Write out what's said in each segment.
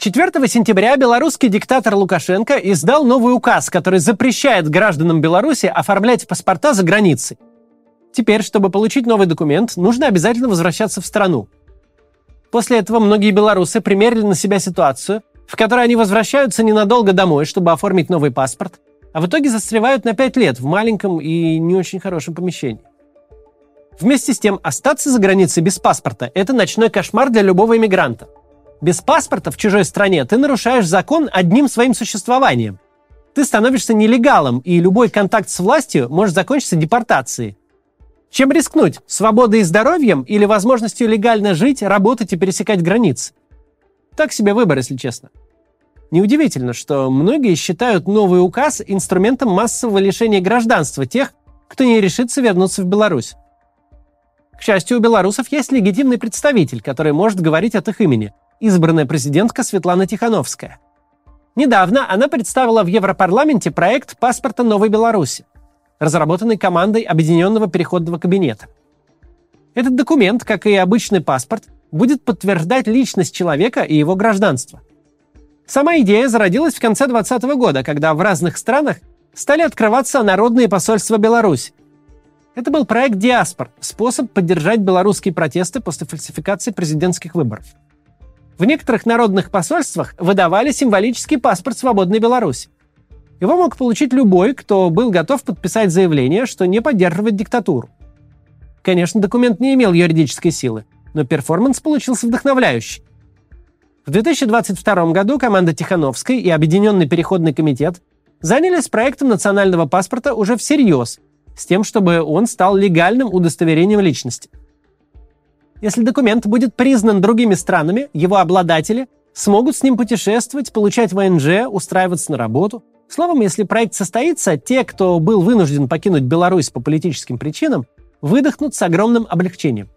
4 сентября белорусский диктатор Лукашенко издал новый указ, который запрещает гражданам Беларуси оформлять паспорта за границей. Теперь, чтобы получить новый документ, нужно обязательно возвращаться в страну. После этого многие белорусы примерили на себя ситуацию, в которой они возвращаются ненадолго домой, чтобы оформить новый паспорт, а в итоге застревают на 5 лет в маленьком и не очень хорошем помещении. Вместе с тем, остаться за границей без паспорта – это ночной кошмар для любого иммигранта – без паспорта в чужой стране ты нарушаешь закон одним своим существованием. Ты становишься нелегалом, и любой контакт с властью может закончиться депортацией. Чем рискнуть? Свободой и здоровьем или возможностью легально жить, работать и пересекать границы? Так себе выбор, если честно. Неудивительно, что многие считают новый указ инструментом массового лишения гражданства тех, кто не решится вернуться в Беларусь. К счастью, у белорусов есть легитимный представитель, который может говорить от их имени – избранная президентка Светлана Тихановская. Недавно она представила в Европарламенте проект паспорта Новой Беларуси, разработанный командой Объединенного переходного кабинета. Этот документ, как и обычный паспорт, будет подтверждать личность человека и его гражданство. Сама идея зародилась в конце 2020 года, когда в разных странах стали открываться народные посольства Беларуси. Это был проект «Диаспор» – способ поддержать белорусские протесты после фальсификации президентских выборов – в некоторых народных посольствах выдавали символический паспорт свободной Беларуси. Его мог получить любой, кто был готов подписать заявление, что не поддерживает диктатуру. Конечно, документ не имел юридической силы, но перформанс получился вдохновляющий. В 2022 году команда Тихановской и Объединенный переходный комитет занялись проектом национального паспорта уже всерьез, с тем, чтобы он стал легальным удостоверением личности. Если документ будет признан другими странами, его обладатели смогут с ним путешествовать, получать ВНЖ, устраиваться на работу. Словом, если проект состоится, те, кто был вынужден покинуть Беларусь по политическим причинам, выдохнут с огромным облегчением.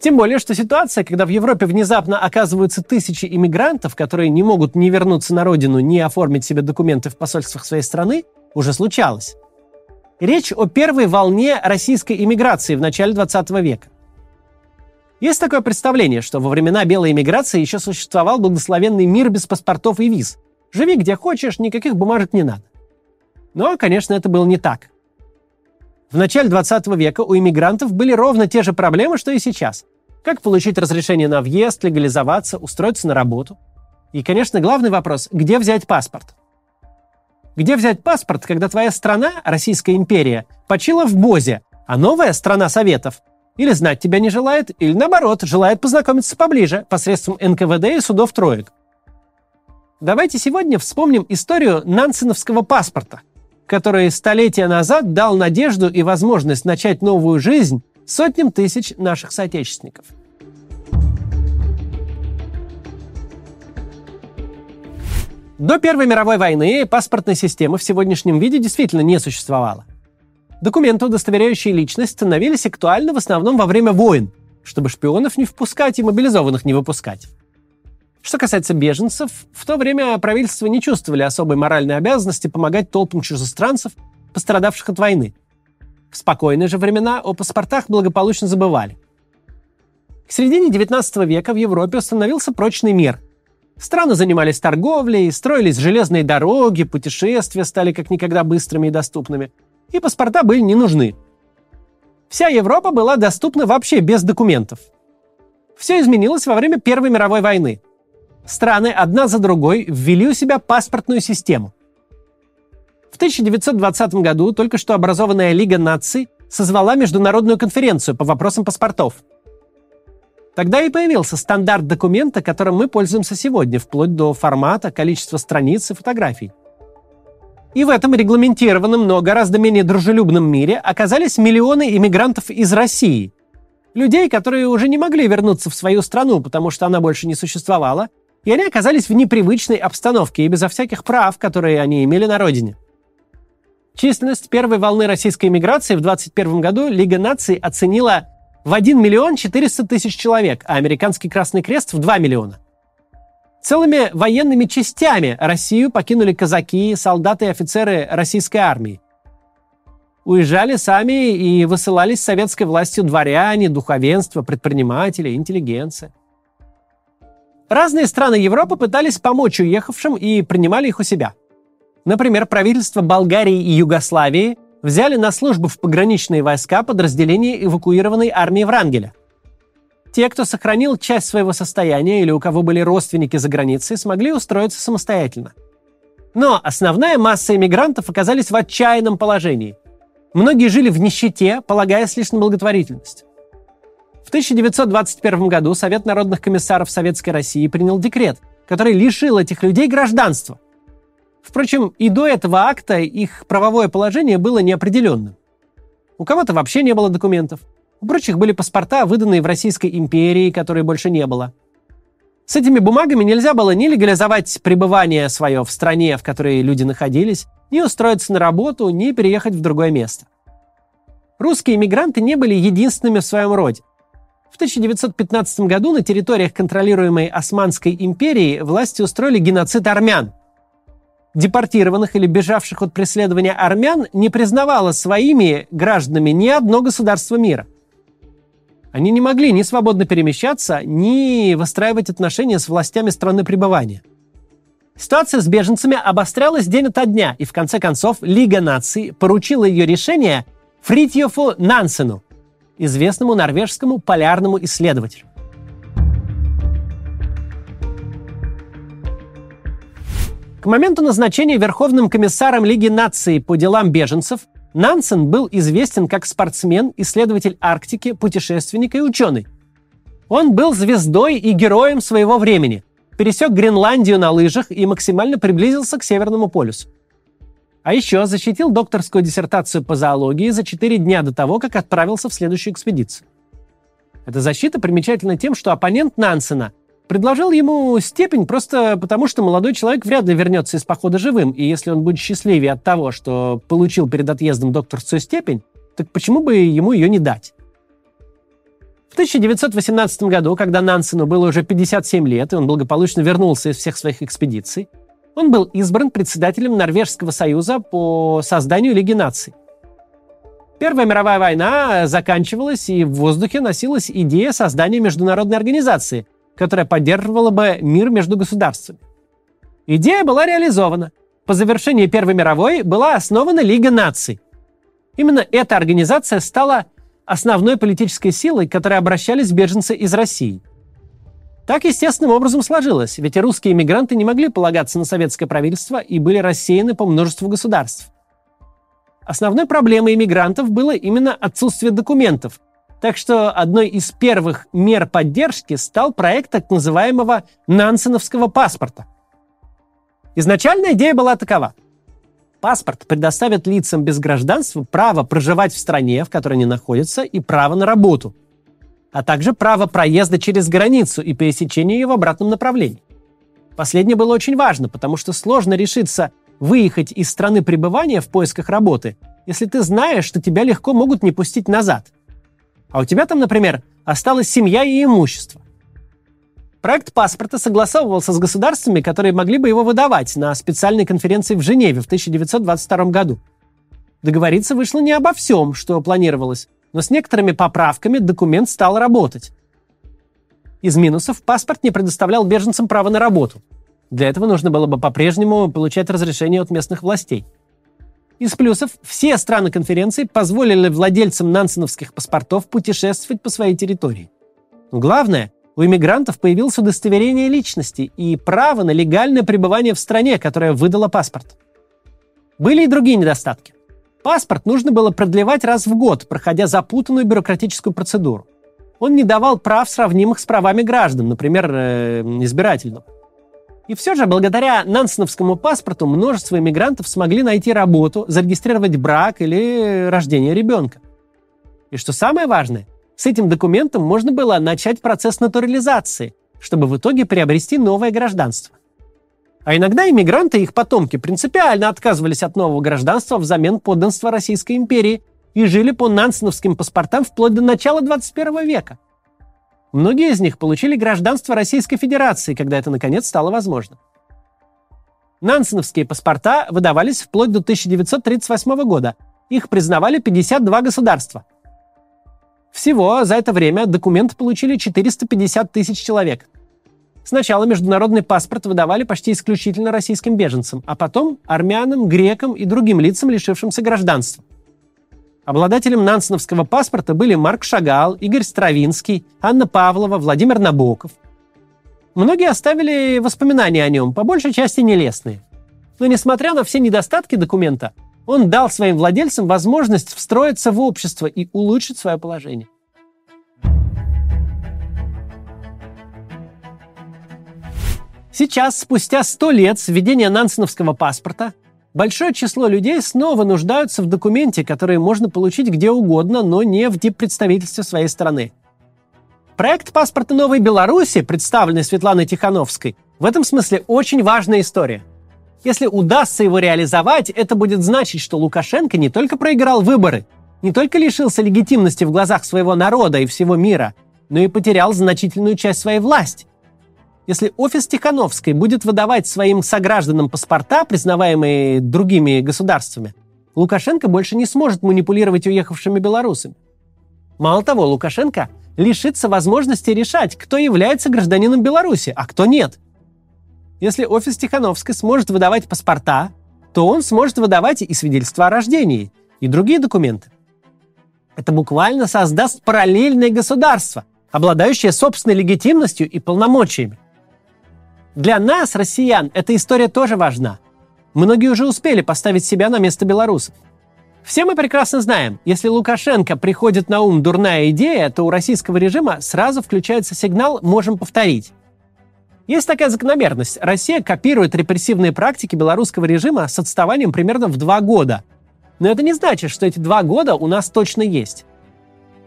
Тем более, что ситуация, когда в Европе внезапно оказываются тысячи иммигрантов, которые не могут ни вернуться на родину, ни оформить себе документы в посольствах своей страны, уже случалась. Речь о первой волне российской иммиграции в начале 20 века. Есть такое представление, что во времена белой эмиграции еще существовал благословенный мир без паспортов и виз. Живи где хочешь, никаких бумажек не надо. Но, конечно, это было не так. В начале 20 века у иммигрантов были ровно те же проблемы, что и сейчас. Как получить разрешение на въезд, легализоваться, устроиться на работу. И, конечно, главный вопрос – где взять паспорт? Где взять паспорт, когда твоя страна, Российская империя, почила в Бозе, а новая страна Советов или знать тебя не желает, или наоборот, желает познакомиться поближе посредством НКВД и судов троек. Давайте сегодня вспомним историю нансеновского паспорта, который столетия назад дал надежду и возможность начать новую жизнь сотням тысяч наших соотечественников. До Первой мировой войны паспортной системы в сегодняшнем виде действительно не существовало. Документы, удостоверяющие личность, становились актуальны в основном во время войн, чтобы шпионов не впускать и мобилизованных не выпускать. Что касается беженцев, в то время правительства не чувствовали особой моральной обязанности помогать толпам чужестранцев, пострадавших от войны. В спокойные же времена о паспортах благополучно забывали. К середине XIX века в Европе установился прочный мир. Страны занимались торговлей, строились железные дороги, путешествия стали как никогда быстрыми и доступными – и паспорта были не нужны. Вся Европа была доступна вообще без документов. Все изменилось во время Первой мировой войны. Страны одна за другой ввели у себя паспортную систему. В 1920 году только что образованная Лига наций созвала международную конференцию по вопросам паспортов. Тогда и появился стандарт документа, которым мы пользуемся сегодня, вплоть до формата, количества страниц и фотографий – и в этом регламентированном, но гораздо менее дружелюбном мире оказались миллионы иммигрантов из России. Людей, которые уже не могли вернуться в свою страну, потому что она больше не существовала, и они оказались в непривычной обстановке и безо всяких прав, которые они имели на родине. Численность первой волны российской иммиграции в 2021 году Лига наций оценила в 1 миллион 400 тысяч человек, а Американский Красный Крест в 2 миллиона. Целыми военными частями Россию покинули казаки, солдаты и офицеры российской армии. Уезжали сами и высылались советской властью дворяне, духовенство, предприниматели, интеллигенция. Разные страны Европы пытались помочь уехавшим и принимали их у себя. Например, правительства Болгарии и Югославии взяли на службу в пограничные войска подразделения эвакуированной армии Врангеля. Те, кто сохранил часть своего состояния или у кого были родственники за границей, смогли устроиться самостоятельно. Но основная масса иммигрантов оказались в отчаянном положении. Многие жили в нищете, полагаясь лишь на благотворительность. В 1921 году Совет народных комиссаров Советской России принял декрет, который лишил этих людей гражданства. Впрочем, и до этого акта их правовое положение было неопределенным. У кого-то вообще не было документов, у прочих были паспорта, выданные в Российской империи, которой больше не было. С этими бумагами нельзя было ни легализовать пребывание свое в стране, в которой люди находились, ни устроиться на работу, ни переехать в другое место. Русские иммигранты не были единственными в своем роде. В 1915 году на территориях, контролируемой Османской империей, власти устроили геноцид армян. Депортированных или бежавших от преследования армян не признавало своими гражданами ни одно государство мира. Они не могли ни свободно перемещаться, ни выстраивать отношения с властями страны пребывания. Ситуация с беженцами обострялась день ото дня, и в конце концов Лига наций поручила ее решение Фритьофу Нансену, известному норвежскому полярному исследователю. К моменту назначения Верховным комиссаром Лиги наций по делам беженцев Нансен был известен как спортсмен, исследователь Арктики, путешественник и ученый. Он был звездой и героем своего времени, пересек Гренландию на лыжах и максимально приблизился к Северному полюсу. А еще защитил докторскую диссертацию по зоологии за 4 дня до того, как отправился в следующую экспедицию. Эта защита примечательна тем, что оппонент Нансена предложил ему степень просто потому, что молодой человек вряд ли вернется из похода живым, и если он будет счастливее от того, что получил перед отъездом докторскую степень, так почему бы ему ее не дать? В 1918 году, когда Нансену было уже 57 лет, и он благополучно вернулся из всех своих экспедиций, он был избран председателем Норвежского союза по созданию Лиги наций. Первая мировая война заканчивалась, и в воздухе носилась идея создания международной организации, которая поддерживала бы мир между государствами. Идея была реализована. По завершении Первой мировой была основана Лига наций. Именно эта организация стала основной политической силой, к которой обращались беженцы из России – так естественным образом сложилось, ведь русские иммигранты не могли полагаться на советское правительство и были рассеяны по множеству государств. Основной проблемой иммигрантов было именно отсутствие документов, так что одной из первых мер поддержки стал проект так называемого Нансеновского паспорта. Изначальная идея была такова. Паспорт предоставит лицам без гражданства право проживать в стране, в которой они находятся, и право на работу – а также право проезда через границу и пересечения ее в обратном направлении. Последнее было очень важно, потому что сложно решиться выехать из страны пребывания в поисках работы, если ты знаешь, что тебя легко могут не пустить назад. А у тебя там, например, осталась семья и имущество. Проект паспорта согласовывался с государствами, которые могли бы его выдавать на специальной конференции в Женеве в 1922 году. Договориться вышло не обо всем, что планировалось, но с некоторыми поправками документ стал работать. Из минусов паспорт не предоставлял беженцам право на работу. Для этого нужно было бы по-прежнему получать разрешение от местных властей. Из плюсов все страны конференции позволили владельцам нансеновских паспортов путешествовать по своей территории. Но главное, у иммигрантов появилось удостоверение личности и право на легальное пребывание в стране, которая выдала паспорт. Были и другие недостатки. Паспорт нужно было продлевать раз в год, проходя запутанную бюрократическую процедуру. Он не давал прав, сравнимых с правами граждан, например, э, избирательного. И все же, благодаря нансеновскому паспорту, множество иммигрантов смогли найти работу, зарегистрировать брак или рождение ребенка. И что самое важное, с этим документом можно было начать процесс натурализации, чтобы в итоге приобрести новое гражданство. А иногда иммигранты и их потомки принципиально отказывались от нового гражданства взамен подданства Российской империи и жили по нансеновским паспортам вплоть до начала 21 века. Многие из них получили гражданство Российской Федерации, когда это наконец стало возможно. Нансеновские паспорта выдавались вплоть до 1938 года. Их признавали 52 государства. Всего за это время документы получили 450 тысяч человек – Сначала международный паспорт выдавали почти исключительно российским беженцам, а потом армянам, грекам и другим лицам, лишившимся гражданства. Обладателем нансеновского паспорта были Марк Шагал, Игорь Стравинский, Анна Павлова, Владимир Набоков. Многие оставили воспоминания о нем, по большей части нелестные. Но несмотря на все недостатки документа, он дал своим владельцам возможность встроиться в общество и улучшить свое положение. Сейчас, спустя сто лет с введения нансеновского паспорта, большое число людей снова нуждаются в документе, который можно получить где угодно, но не в диппредставительстве своей страны. Проект паспорта Новой Беларуси, представленный Светланой Тихановской, в этом смысле очень важная история. Если удастся его реализовать, это будет значить, что Лукашенко не только проиграл выборы, не только лишился легитимности в глазах своего народа и всего мира, но и потерял значительную часть своей власти. Если офис Тихановской будет выдавать своим согражданам паспорта, признаваемые другими государствами, Лукашенко больше не сможет манипулировать уехавшими белорусами. Мало того, Лукашенко лишится возможности решать, кто является гражданином Беларуси, а кто нет. Если офис Тихановской сможет выдавать паспорта, то он сможет выдавать и свидетельства о рождении, и другие документы. Это буквально создаст параллельное государство, обладающее собственной легитимностью и полномочиями. Для нас, россиян, эта история тоже важна. Многие уже успели поставить себя на место белорусов. Все мы прекрасно знаем, если Лукашенко приходит на ум дурная идея, то у российского режима сразу включается сигнал «можем повторить». Есть такая закономерность. Россия копирует репрессивные практики белорусского режима с отставанием примерно в два года. Но это не значит, что эти два года у нас точно есть.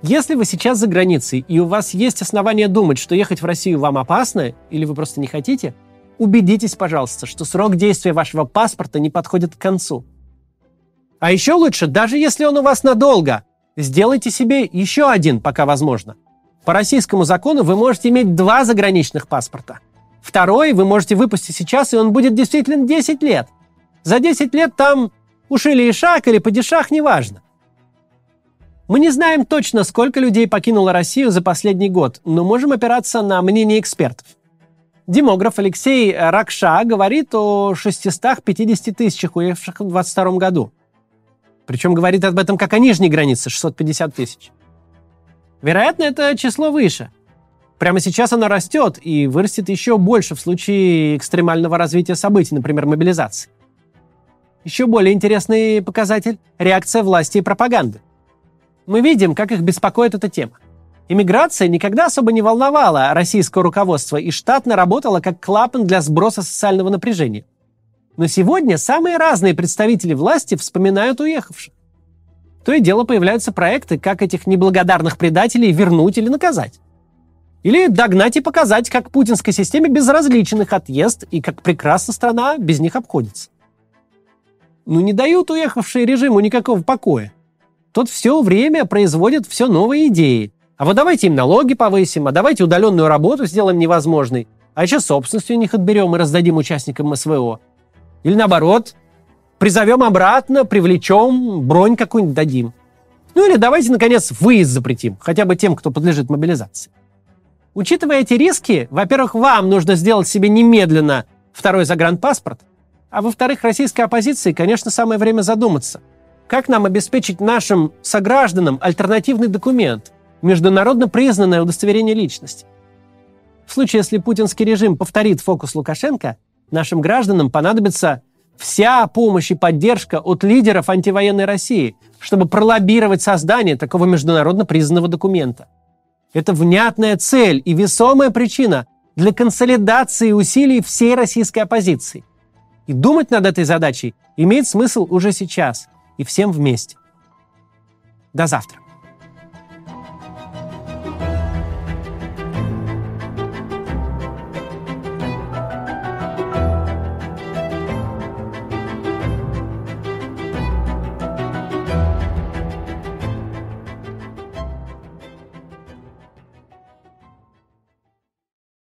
Если вы сейчас за границей, и у вас есть основания думать, что ехать в Россию вам опасно, или вы просто не хотите, убедитесь, пожалуйста, что срок действия вашего паспорта не подходит к концу. А еще лучше, даже если он у вас надолго, сделайте себе еще один, пока возможно. По российскому закону вы можете иметь два заграничных паспорта. Второй вы можете выпустить сейчас, и он будет действительно 10 лет. За 10 лет там уж или ишак, или падишах, неважно. Мы не знаем точно, сколько людей покинуло Россию за последний год, но можем опираться на мнение экспертов. Демограф Алексей Ракша говорит о 650 тысячах уехавших в 2022 году. Причем говорит об этом как о нижней границе 650 тысяч. Вероятно, это число выше. Прямо сейчас оно растет и вырастет еще больше в случае экстремального развития событий, например, мобилизации. Еще более интересный показатель – реакция власти и пропаганды мы видим, как их беспокоит эта тема. Иммиграция никогда особо не волновала российское руководство и штатно работала как клапан для сброса социального напряжения. Но сегодня самые разные представители власти вспоминают уехавших. То и дело появляются проекты, как этих неблагодарных предателей вернуть или наказать. Или догнать и показать, как путинской системе безразличен их отъезд и как прекрасно страна без них обходится. Ну не дают уехавшие режиму никакого покоя тот все время производит все новые идеи. А вот давайте им налоги повысим, а давайте удаленную работу сделаем невозможной, а еще собственность у них отберем и раздадим участникам СВО. Или наоборот, призовем обратно, привлечем, бронь какую-нибудь дадим. Ну или давайте, наконец, выезд запретим, хотя бы тем, кто подлежит мобилизации. Учитывая эти риски, во-первых, вам нужно сделать себе немедленно второй загранпаспорт, а во-вторых, российской оппозиции, конечно, самое время задуматься – как нам обеспечить нашим согражданам альтернативный документ, международно признанное удостоверение личности? В случае, если путинский режим повторит фокус Лукашенко, нашим гражданам понадобится вся помощь и поддержка от лидеров антивоенной России, чтобы пролоббировать создание такого международно признанного документа. Это внятная цель и весомая причина для консолидации усилий всей российской оппозиции. И думать над этой задачей имеет смысл уже сейчас – и всем вместе. До завтра.